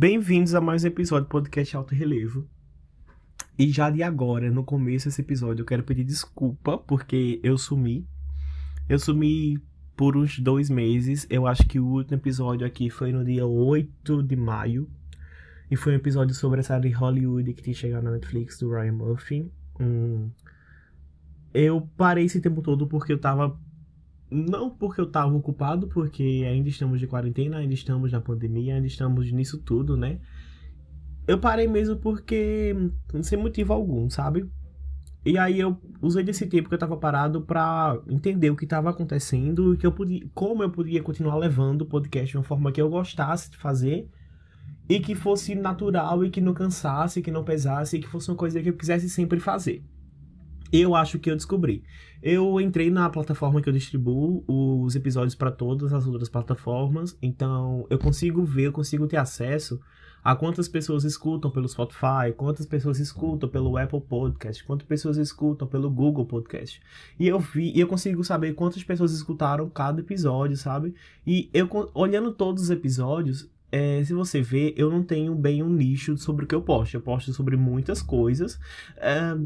Bem-vindos a mais um episódio do podcast Alto Relevo. E já de agora, no começo desse episódio, eu quero pedir desculpa porque eu sumi. Eu sumi por uns dois meses. Eu acho que o último episódio aqui foi no dia 8 de maio. E foi um episódio sobre a série Hollywood que tinha chegado na Netflix do Ryan Murphy. Hum. Eu parei esse tempo todo porque eu tava. Não porque eu tava ocupado, porque ainda estamos de quarentena, ainda estamos na pandemia, ainda estamos nisso tudo, né? Eu parei mesmo porque. sem motivo algum, sabe? E aí eu usei desse tempo que eu tava parado pra entender o que tava acontecendo e que eu podia, como eu podia continuar levando o podcast de uma forma que eu gostasse de fazer e que fosse natural e que não cansasse, que não pesasse e que fosse uma coisa que eu quisesse sempre fazer. Eu acho que eu descobri. Eu entrei na plataforma que eu distribuo os episódios para todas as outras plataformas, então eu consigo ver, eu consigo ter acesso a quantas pessoas escutam pelo Spotify, quantas pessoas escutam pelo Apple Podcast, quantas pessoas escutam pelo Google Podcast. E eu vi, e eu consigo saber quantas pessoas escutaram cada episódio, sabe? E eu olhando todos os episódios, é, se você ver, eu não tenho bem um nicho sobre o que eu posto. Eu posto sobre muitas coisas. É,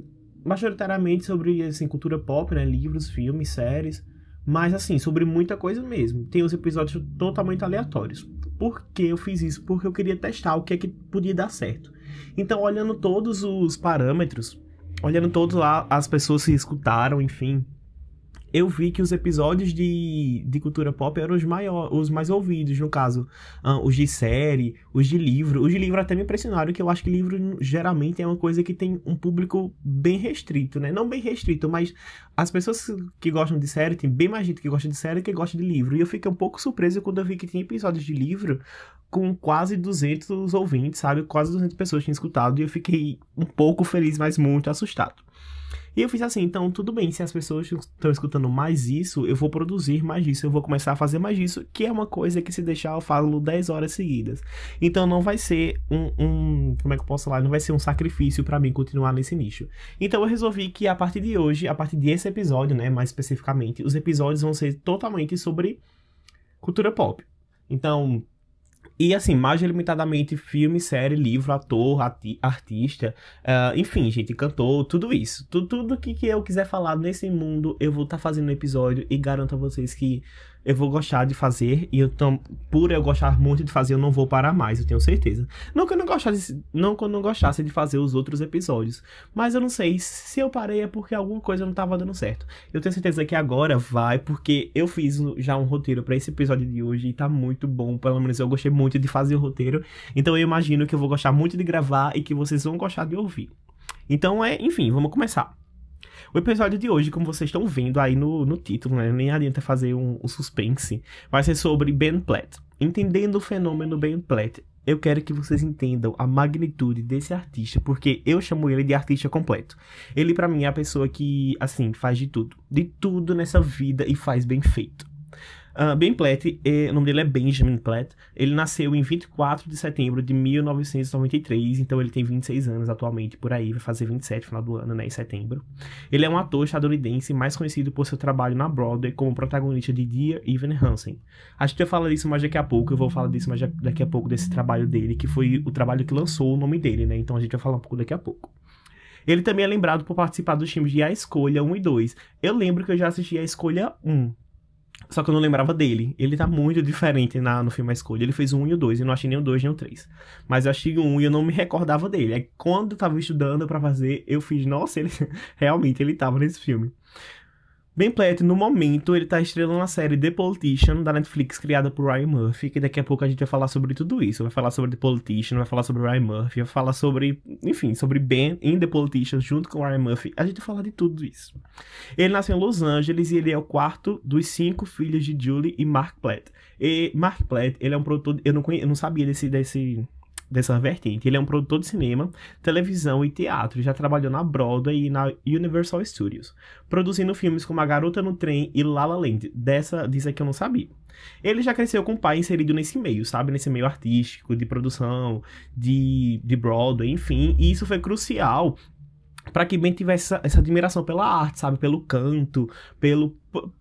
majoritariamente sobre assim, cultura pop, né? Livros, filmes, séries. Mas assim, sobre muita coisa mesmo. Tem os episódios totalmente aleatórios. Por que eu fiz isso? Porque eu queria testar o que é que podia dar certo. Então, olhando todos os parâmetros, olhando todos lá as pessoas que escutaram, enfim, eu vi que os episódios de, de cultura pop eram os, maior, os mais ouvidos, no caso, uh, os de série, os de livro. Os de livro até me impressionaram, que eu acho que livro geralmente é uma coisa que tem um público bem restrito, né? Não bem restrito, mas as pessoas que gostam de série, tem bem mais gente que gosta de série que gosta de livro. E eu fiquei um pouco surpreso quando eu vi que tinha episódios de livro com quase 200 ouvintes, sabe? Quase 200 pessoas tinham escutado e eu fiquei um pouco feliz, mas muito assustado. E eu fiz assim, então tudo bem, se as pessoas estão escutando mais isso, eu vou produzir mais isso, eu vou começar a fazer mais isso, que é uma coisa que se deixar eu falo 10 horas seguidas. Então não vai ser um, um como é que eu posso falar, não vai ser um sacrifício para mim continuar nesse nicho. Então eu resolvi que a partir de hoje, a partir desse episódio, né, mais especificamente, os episódios vão ser totalmente sobre cultura pop. Então, e assim, mais limitadamente filme, série, livro, ator, artista, uh, enfim, gente, cantor, tudo isso. Tudo, tudo que, que eu quiser falar nesse mundo, eu vou estar tá fazendo episódio e garanto a vocês que eu vou gostar de fazer e tam, por eu gostar muito de fazer, eu não vou parar mais, eu tenho certeza. Não que eu não gostasse, não que eu não gostasse de fazer os outros episódios, mas eu não sei se eu parei é porque alguma coisa não estava dando certo. Eu tenho certeza que agora vai, porque eu fiz já um roteiro para esse episódio de hoje e tá muito bom, pelo menos eu gostei muito de fazer o roteiro. Então eu imagino que eu vou gostar muito de gravar e que vocês vão gostar de ouvir. Então é, enfim, vamos começar. O episódio de hoje, como vocês estão vendo aí no, no título, né? Nem adianta fazer um, um suspense. Vai ser sobre Ben Platt. Entendendo o fenômeno Ben Platt, eu quero que vocês entendam a magnitude desse artista, porque eu chamo ele de artista completo. Ele para mim é a pessoa que, assim, faz de tudo, de tudo nessa vida e faz bem feito. Uh, ben Platt, é, o nome dele é Benjamin Platt. Ele nasceu em 24 de setembro de 1993, então ele tem 26 anos atualmente, por aí, vai fazer 27 no final do ano, né, em setembro. Ele é um ator estadunidense mais conhecido por seu trabalho na Broadway como protagonista de Dear Evan Hansen. A gente vai falar disso mais daqui a pouco, eu vou falar disso mais daqui a pouco, desse trabalho dele, que foi o trabalho que lançou o nome dele, né, então a gente vai falar um pouco daqui a pouco. Ele também é lembrado por participar dos filmes de A Escolha 1 e 2. Eu lembro que eu já assisti A Escolha 1, só que eu não lembrava dele. Ele tá muito diferente na, no filme A Escolha. Ele fez 1 e o 2. Eu não achei nem o 2 nem o 3. Mas eu achei 1 e eu não me recordava dele. Aí quando eu tava estudando para fazer, eu fiz, nossa, ele realmente ele tava nesse filme. Ben Platt, no momento, ele tá estrelando a série The Politician, da Netflix, criada por Ryan Murphy, que daqui a pouco a gente vai falar sobre tudo isso. Vai falar sobre The Politician, vai falar sobre Ryan Murphy, vai falar sobre, enfim, sobre Ben em The Politician, junto com Ryan Murphy. A gente vai falar de tudo isso. Ele nasceu em Los Angeles e ele é o quarto dos cinco filhos de Julie e Mark Platt. E Mark Platt, ele é um produtor, eu não, conhe, eu não sabia desse, desse dessa vertente. Ele é um produtor de cinema, televisão e teatro. Já trabalhou na Broadway e na Universal Studios, produzindo filmes como A Garota no Trem e La La Land. Dessa, disso aqui eu não sabia. Ele já cresceu com o pai inserido nesse meio, sabe? Nesse meio artístico, de produção, de, de Broadway, enfim. E isso foi crucial para que Ben tivesse essa, essa, admiração pela arte, sabe? Pelo canto, pelo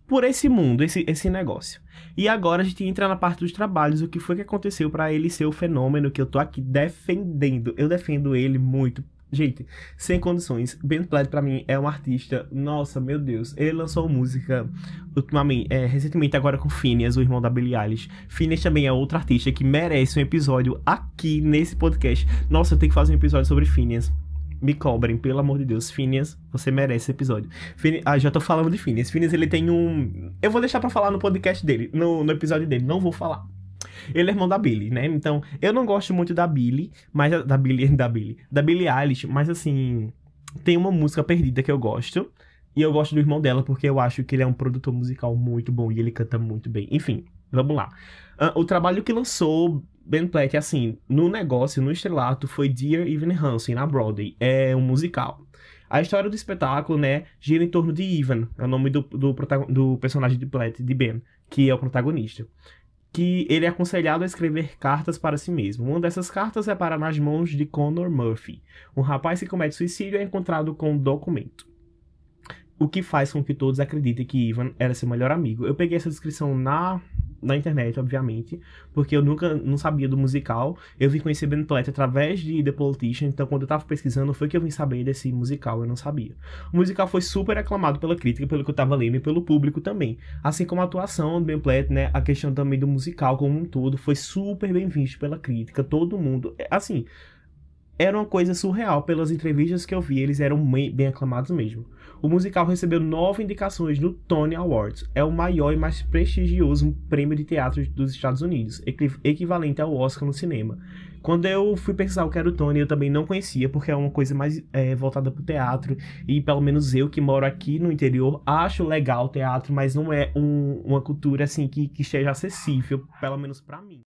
por esse mundo, esse, esse negócio. E agora a gente entra na parte dos trabalhos, o que foi que aconteceu para ele ser o fenômeno que eu tô aqui defendendo. Eu defendo ele muito. Gente, sem condições. Ben Platt para mim é um artista, nossa, meu Deus. Ele lançou música ultimamente, é, recentemente agora com Phineas, o irmão da Billie Eilish. Phineas também é outro artista que merece um episódio aqui nesse podcast. Nossa, eu tenho que fazer um episódio sobre Phineas me cobrem, pelo amor de Deus. Phineas, você merece esse episódio. Ah, já tô falando de Phineas. Phineas, ele tem um... Eu vou deixar para falar no podcast dele, no, no episódio dele. Não vou falar. Ele é irmão da Billy, né? Então, eu não gosto muito da Billy, mas... Da Billy, da Billy. Da Billie Eilish, mas assim... Tem uma música perdida que eu gosto. E eu gosto do irmão dela porque eu acho que ele é um produtor musical muito bom e ele canta muito bem. Enfim, vamos lá. Uh, o trabalho que lançou Ben Platt, assim, no negócio, no estrelato, foi Dear Evan Hansen, na Broadway. É um musical. A história do espetáculo, né, gira em torno de Ivan, é o nome do, do, do personagem de Platt, de Ben, que é o protagonista. Que ele é aconselhado a escrever cartas para si mesmo. Uma dessas cartas é para nas mãos de Connor Murphy. Um rapaz que comete suicídio é encontrado com um documento. O que faz com que todos acreditem que Ivan era seu melhor amigo. Eu peguei essa descrição na na internet, obviamente, porque eu nunca não sabia do musical. Eu vim conhecer Ben Platt através de The Politician, então quando eu tava pesquisando foi que eu vim saber desse musical, eu não sabia. O musical foi super aclamado pela crítica, pelo que eu tava lendo e pelo público também. Assim como a atuação do Ben Platt, né, a questão também do musical como um todo foi super bem visto pela crítica, todo mundo, é, assim, era uma coisa surreal pelas entrevistas que eu vi, eles eram bem aclamados mesmo. O musical recebeu nove indicações no Tony Awards. É o maior e mais prestigioso prêmio de teatro dos Estados Unidos, equivalente ao Oscar no cinema. Quando eu fui pensar o que era o Tony, eu também não conhecia, porque é uma coisa mais é, voltada para o teatro. E pelo menos eu que moro aqui no interior, acho legal o teatro, mas não é um, uma cultura assim que, que esteja acessível, pelo menos para mim.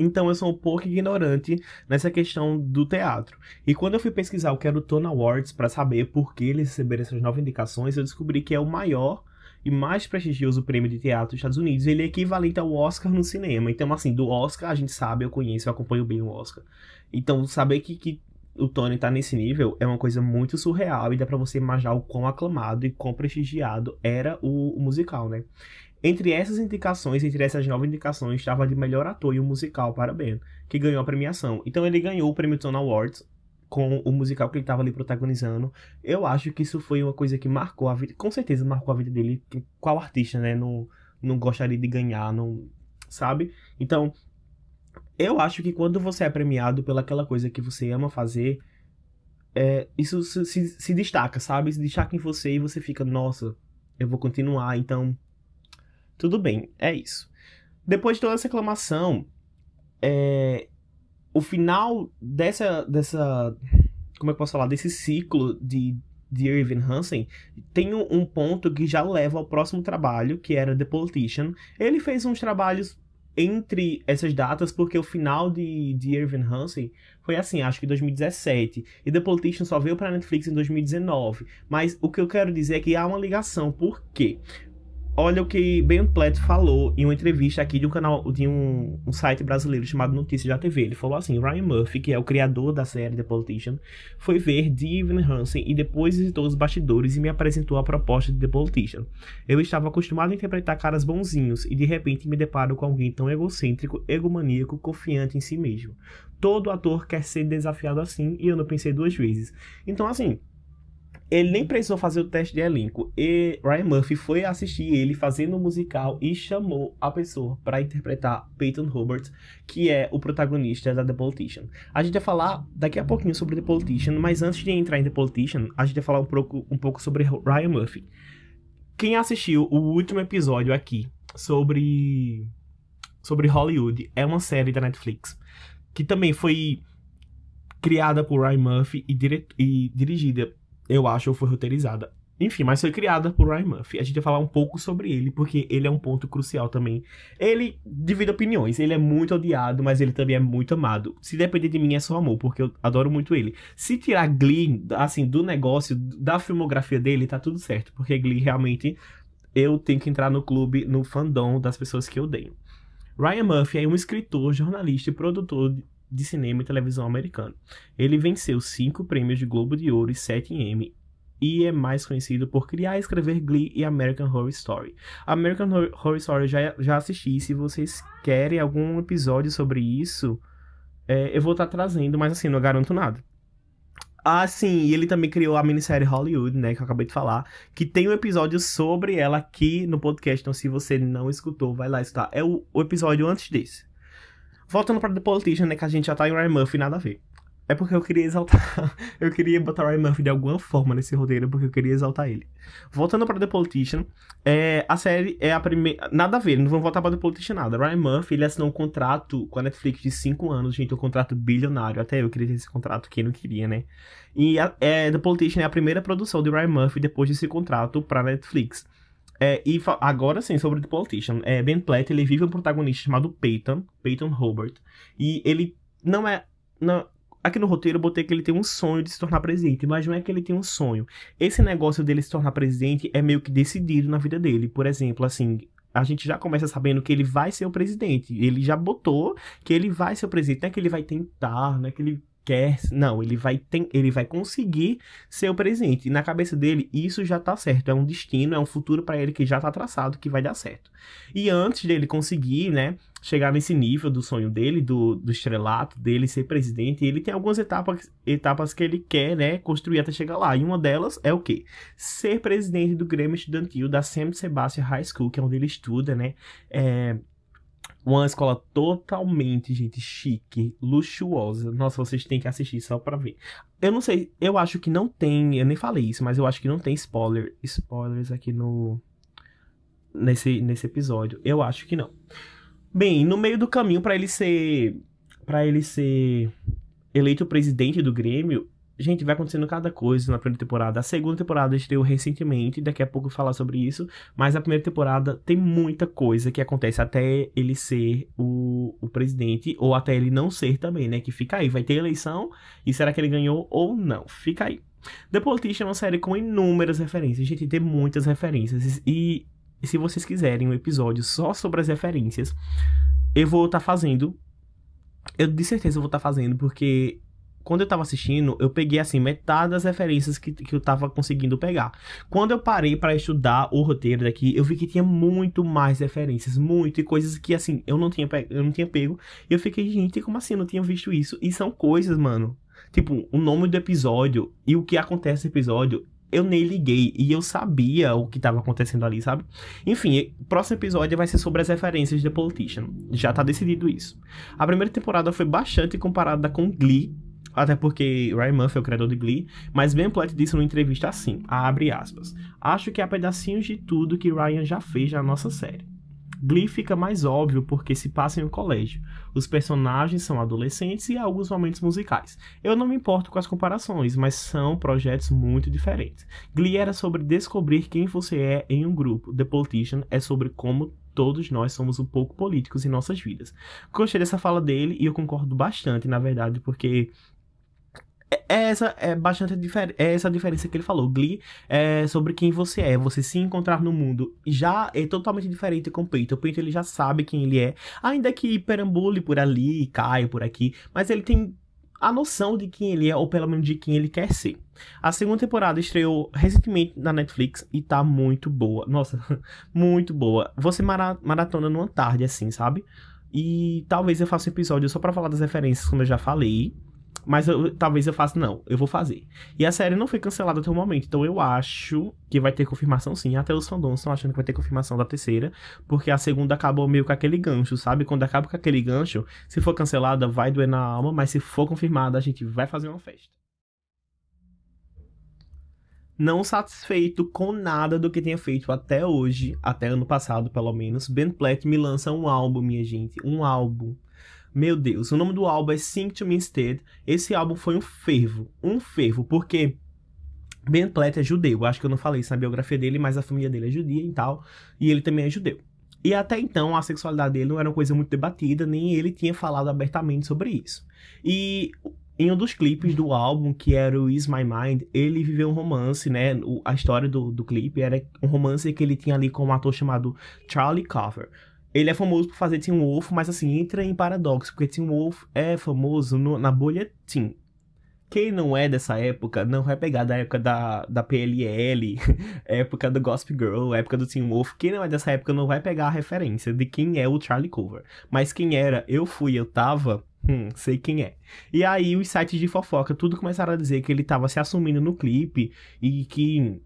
Então eu sou um pouco ignorante nessa questão do teatro. E quando eu fui pesquisar o que era o Tony Awards para saber por que eles receberam essas nove indicações, eu descobri que é o maior e mais prestigioso prêmio de teatro dos Estados Unidos. Ele é equivalente ao Oscar no cinema. Então, assim, do Oscar a gente sabe, eu conheço, eu acompanho bem o Oscar. Então, saber que, que o Tony tá nesse nível é uma coisa muito surreal e dá para você imaginar o quão aclamado e quão prestigiado era o, o musical, né? Entre essas indicações, entre essas nove indicações, estava de melhor ator e um musical para Ben, que ganhou a premiação. Então ele ganhou o prêmio Tony Awards com o musical que ele estava ali protagonizando. Eu acho que isso foi uma coisa que marcou a vida, com certeza marcou a vida dele. Qual artista, né, não, não gostaria de ganhar, não, sabe? Então, eu acho que quando você é premiado pelaquela coisa que você ama fazer, é, isso se, se, se destaca, sabe? Se destaca em você e você fica, nossa, eu vou continuar, então tudo bem, é isso. Depois de toda essa reclamação, é, o final dessa, dessa. Como é que eu posso falar? Desse ciclo de, de Irving Hansen tem um, um ponto que já leva ao próximo trabalho, que era The Politician. Ele fez uns trabalhos entre essas datas, porque o final de, de Irving Hansen foi assim, acho que 2017. E The Politician só veio para Netflix em 2019. Mas o que eu quero dizer é que há uma ligação. Por quê? Olha o que Ben Platt falou em uma entrevista aqui de um canal, de um, um site brasileiro chamado Notícias da TV. Ele falou assim: Ryan Murphy, que é o criador da série The Politician, foi ver Steven Hansen e depois visitou os bastidores e me apresentou a proposta de The Politician. Eu estava acostumado a interpretar caras bonzinhos e de repente me deparo com alguém tão egocêntrico, egomaníaco, confiante em si mesmo. Todo ator quer ser desafiado assim e eu não pensei duas vezes. Então, assim, ele nem precisou fazer o teste de elenco. E Ryan Murphy foi assistir ele fazendo o musical e chamou a pessoa para interpretar Peyton Hobart, que é o protagonista da The Politician. A gente vai falar daqui a pouquinho sobre The Politician, mas antes de entrar em The Politician, a gente vai falar um pouco, um pouco sobre Ryan Murphy. Quem assistiu o último episódio aqui sobre sobre Hollywood é uma série da Netflix que também foi criada por Ryan Murphy e, e dirigida eu acho, ou foi roteirizada. Enfim, mas foi criada por Ryan Murphy. A gente vai falar um pouco sobre ele, porque ele é um ponto crucial também. Ele divide opiniões, ele é muito odiado, mas ele também é muito amado. Se depender de mim, é só amor, porque eu adoro muito ele. Se tirar Glee, assim, do negócio, da filmografia dele, tá tudo certo, porque Glee realmente eu tenho que entrar no clube, no fandom das pessoas que eu odeio. Ryan Murphy é um escritor, jornalista e produtor de cinema e televisão americano. Ele venceu cinco prêmios de Globo de Ouro e sete Emmy e é mais conhecido por criar e escrever Glee e American Horror Story. American Horror Story já, já assisti, se vocês querem algum episódio sobre isso, é, eu vou estar tá trazendo, mas assim, não garanto nada. Ah, sim, e ele também criou a minissérie Hollywood, né, que eu acabei de falar, que tem um episódio sobre ela aqui no podcast, então se você não escutou, vai lá escutar. É o, o episódio antes desse. Voltando para The Politician, né, que a gente já tá em Ryan Murphy, nada a ver. É porque eu queria exaltar. eu queria botar Ryan Murphy de alguma forma nesse roteiro, porque eu queria exaltar ele. Voltando para The Politician, é, a série é a primeira. Nada a ver, não vamos voltar para The Politician nada. Ryan Murphy ele assinou um contrato com a Netflix de 5 anos, gente, um contrato bilionário. Até eu queria ter esse contrato, quem não queria, né? E a, é, The Politician é a primeira produção de Ryan Murphy depois desse contrato para Netflix. É, e agora sim, sobre The Politician. É, ben Platt, ele vive um protagonista chamado Peyton, Peyton Hobart. E ele não é. Não, Aqui no roteiro eu botei que ele tem um sonho de se tornar presidente, mas não é que ele tem um sonho. Esse negócio dele se tornar presidente é meio que decidido na vida dele. Por exemplo, assim, a gente já começa sabendo que ele vai ser o presidente. Ele já botou que ele vai ser o presidente. Não é que ele vai tentar, não é que ele quer. Não, ele vai, tem, ele vai conseguir ser o presidente. E na cabeça dele, isso já tá certo. É um destino, é um futuro para ele que já tá traçado, que vai dar certo. E antes dele conseguir, né, chegar nesse nível do sonho dele, do, do estrelato dele, ser presidente, ele tem algumas etapas, etapas que ele quer, né, construir até chegar lá. E uma delas é o quê? Ser presidente do Grêmio Estudantil da Sam Sebastian High School, que é onde ele estuda, né? É, uma escola totalmente, gente, chique, luxuosa. Nossa, vocês têm que assistir só pra ver. Eu não sei, eu acho que não tem, eu nem falei isso, mas eu acho que não tem spoiler, spoilers aqui no nesse nesse episódio. Eu acho que não. Bem, no meio do caminho para ele ser para ele ser eleito presidente do Grêmio, gente, vai acontecendo cada coisa na primeira temporada. A segunda temporada estreou recentemente, daqui a pouco eu vou falar sobre isso, mas a primeira temporada tem muita coisa que acontece até ele ser o, o presidente, ou até ele não ser também, né? Que fica aí, vai ter eleição, e será que ele ganhou ou não? Fica aí. The Politician é uma série com inúmeras referências, gente, tem muitas referências, e se vocês quiserem um episódio só sobre as referências, eu vou estar tá fazendo. Eu de certeza vou estar tá fazendo, porque quando eu tava assistindo, eu peguei assim metade das referências que, que eu tava conseguindo pegar. Quando eu parei para estudar o roteiro daqui, eu vi que tinha muito mais referências, muito e coisas que assim, eu não tinha eu não tinha pego. E eu fiquei, gente, como assim eu não tinha visto isso? E são coisas, mano. Tipo, o nome do episódio e o que acontece no episódio eu nem liguei e eu sabia o que estava acontecendo ali, sabe? Enfim, o próximo episódio vai ser sobre as referências de The Politician. Já tá decidido isso. A primeira temporada foi bastante comparada com Glee, até porque Ryan Murphy é o criador de Glee, mas Ben Platt disse numa entrevista assim, abre aspas, Acho que há pedacinhos de tudo que Ryan já fez na nossa série. Glee fica mais óbvio porque se passa em um colégio. Os personagens são adolescentes e há alguns momentos musicais. Eu não me importo com as comparações, mas são projetos muito diferentes. Glee era sobre descobrir quem você é em um grupo. The Politician é sobre como todos nós somos um pouco políticos em nossas vidas. Gostei dessa fala dele e eu concordo bastante, na verdade, porque é, é essa é bastante é essa diferença que ele falou. Glee é sobre quem você é, você se encontrar no mundo. Já é totalmente diferente com o Peito. O Peito ele já sabe quem ele é, ainda que perambule por ali, caia por aqui, mas ele tem a noção de quem ele é, ou pelo menos de quem ele quer ser. A segunda temporada estreou recentemente na Netflix e tá muito boa. Nossa, muito boa. Você maratona numa tarde, assim, sabe? E talvez eu faça um episódio só para falar das referências, como eu já falei. Mas eu, talvez eu faça, não, eu vou fazer. E a série não foi cancelada até o momento, então eu acho que vai ter confirmação sim. Até os fandoms estão achando que vai ter confirmação da terceira, porque a segunda acabou meio com aquele gancho, sabe? Quando acaba com aquele gancho, se for cancelada, vai doer na alma, mas se for confirmada, a gente vai fazer uma festa. Não satisfeito com nada do que tenha feito até hoje, até ano passado pelo menos, Ben Platt me lança um álbum, minha gente, um álbum meu Deus, o nome do álbum é Sing to Me Instead. Esse álbum foi um fervo, um fervo, porque Ben Platt é judeu. Acho que eu não falei isso na biografia dele, mas a família dele é judia e tal, e ele também é judeu. E até então a sexualidade dele não era uma coisa muito debatida, nem ele tinha falado abertamente sobre isso. E em um dos clipes do álbum, que era o Is My Mind, ele viveu um romance, né? A história do, do clipe era um romance que ele tinha ali com um ator chamado Charlie Cover. Ele é famoso por fazer Teen Wolf, mas assim, entra em paradoxo, porque Teen Wolf é famoso no, na bolha Teen. quem não é dessa época não vai pegar da época da, da PLL, época do Gospel Girl, época do Teen Wolf. Quem não é dessa época não vai pegar a referência de quem é o Charlie Cover. Mas quem era, eu fui, eu tava, hum, sei quem é. E aí os sites de fofoca tudo começaram a dizer que ele tava se assumindo no clipe e que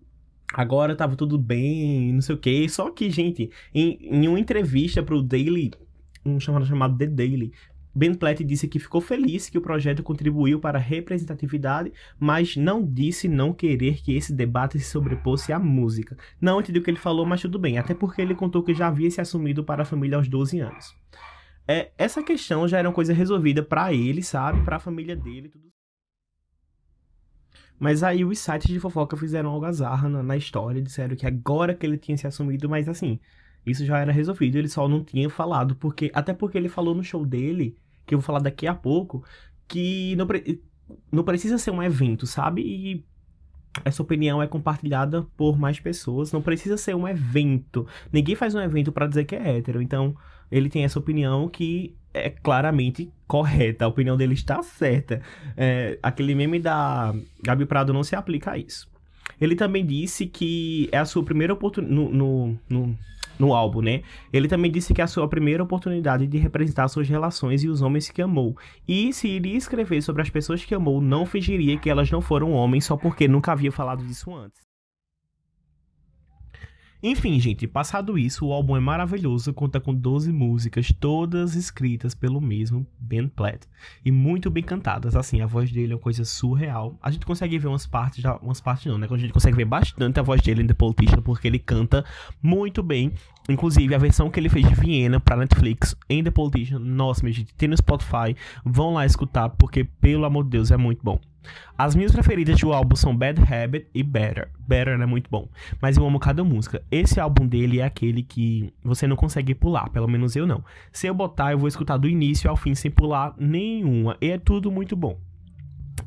agora tava tudo bem, não sei o que. Só que, gente, em, em uma entrevista pro Daily, um chamado, chamado The Daily, Ben Platt disse que ficou feliz que o projeto contribuiu para a representatividade, mas não disse não querer que esse debate se sobreposse à música. Não entendi o que ele falou, mas tudo bem, até porque ele contou que já havia se assumido para a família aos 12 anos. É, essa questão já era uma coisa resolvida para ele, sabe? Para a família dele, tudo. Mas aí os sites de fofoca fizeram algazarra na, na história, disseram que agora que ele tinha se assumido, mas assim, isso já era resolvido, ele só não tinha falado, porque até porque ele falou no show dele que eu vou falar daqui a pouco, que não, pre não precisa ser um evento, sabe? E essa opinião é compartilhada por mais pessoas, não precisa ser um evento. Ninguém faz um evento para dizer que é hétero, então ele tem essa opinião que é claramente correta, a opinião dele está certa. É, aquele meme da Gabi Prado não se aplica a isso. Ele também disse que é a sua primeira oportunidade. No, no, no, no álbum, né? Ele também disse que é a sua primeira oportunidade de representar suas relações e os homens que amou. E se iria escrever sobre as pessoas que amou, não fingiria que elas não foram homens só porque nunca havia falado disso antes. Enfim, gente, passado isso, o álbum é maravilhoso, conta com 12 músicas, todas escritas pelo mesmo Ben Platt e muito bem cantadas. Assim, a voz dele é uma coisa surreal. A gente consegue ver umas partes, já, umas partes não, né? A gente consegue ver bastante a voz dele em The Politician porque ele canta muito bem. Inclusive, a versão que ele fez de Viena para Netflix em The Politician, nossa, minha gente, tem no Spotify, vão lá escutar porque pelo amor de Deus é muito bom. As minhas preferidas do álbum são Bad Habit e Better. Better é muito bom, mas eu amo cada música. Esse álbum dele é aquele que você não consegue pular, pelo menos eu não. Se eu botar, eu vou escutar do início ao fim sem pular nenhuma, e é tudo muito bom.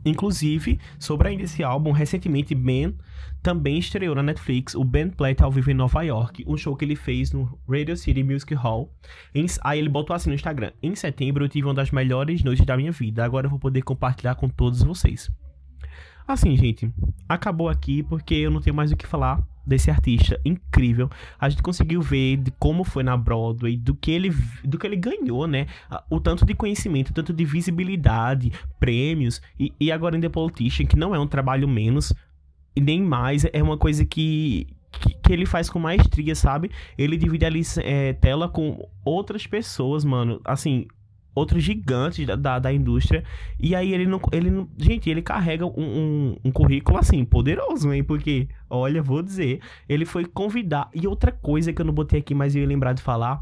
Inclusive, sobre ainda esse álbum, recentemente Ben também estreou na Netflix o Ben Platt ao vivo em Nova York, um show que ele fez no Radio City Music Hall. Em, aí ele botou assim no Instagram: Em setembro eu tive uma das melhores noites da minha vida, agora eu vou poder compartilhar com todos vocês. Assim, gente, acabou aqui porque eu não tenho mais o que falar desse artista incrível. A gente conseguiu ver de como foi na Broadway, do que ele, do que ele ganhou, né? O tanto de conhecimento, o tanto de visibilidade, prêmios e, e agora em The Politician, que não é um trabalho menos e nem mais, é uma coisa que, que, que, ele faz com maestria, sabe? Ele divide ali é, tela com outras pessoas, mano. Assim, outros gigantes da, da, da, indústria. E aí ele não. Ele não, gente, ele carrega um, um, um, currículo assim, poderoso, hein? Porque, olha, vou dizer, ele foi convidar. E outra coisa que eu não botei aqui, mas eu ia lembrar de falar.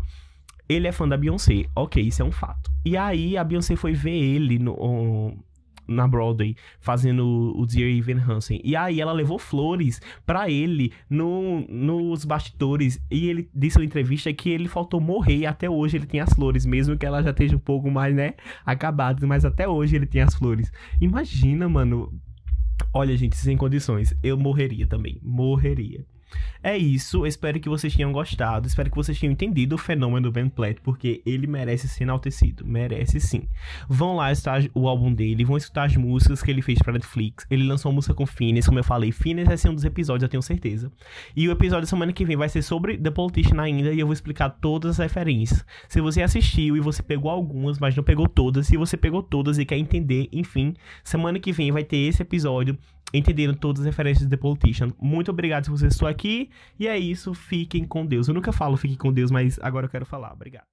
Ele é fã da Beyoncé. Ok, isso é um fato. E aí a Beyoncé foi ver ele no, na Broadway, fazendo o Dear Evan Hansen. E aí ela levou flores para ele no, nos bastidores. E ele disse na entrevista que ele faltou morrer e até hoje ele tem as flores, mesmo que ela já esteja um pouco mais, né, acabada, mas até hoje ele tem as flores. Imagina, mano. Olha, gente, sem condições, eu morreria também, morreria. É isso, espero que vocês tenham gostado, espero que vocês tenham entendido o fenômeno do Ben Platt, porque ele merece ser enaltecido, merece sim. Vão lá escutar o álbum dele, vão escutar as músicas que ele fez para Netflix. Ele lançou uma música com Phineas, como eu falei, Phineas vai ser um dos episódios, eu tenho certeza. E o episódio da semana que vem vai ser sobre The Politician ainda, e eu vou explicar todas as referências. Se você assistiu e você pegou algumas, mas não pegou todas, se você pegou todas e quer entender, enfim, semana que vem vai ter esse episódio entendendo todas as referências de The Politician. Muito obrigado se você estou aqui. E é isso, fiquem com Deus. Eu nunca falo fiquem com Deus, mas agora eu quero falar. Obrigado.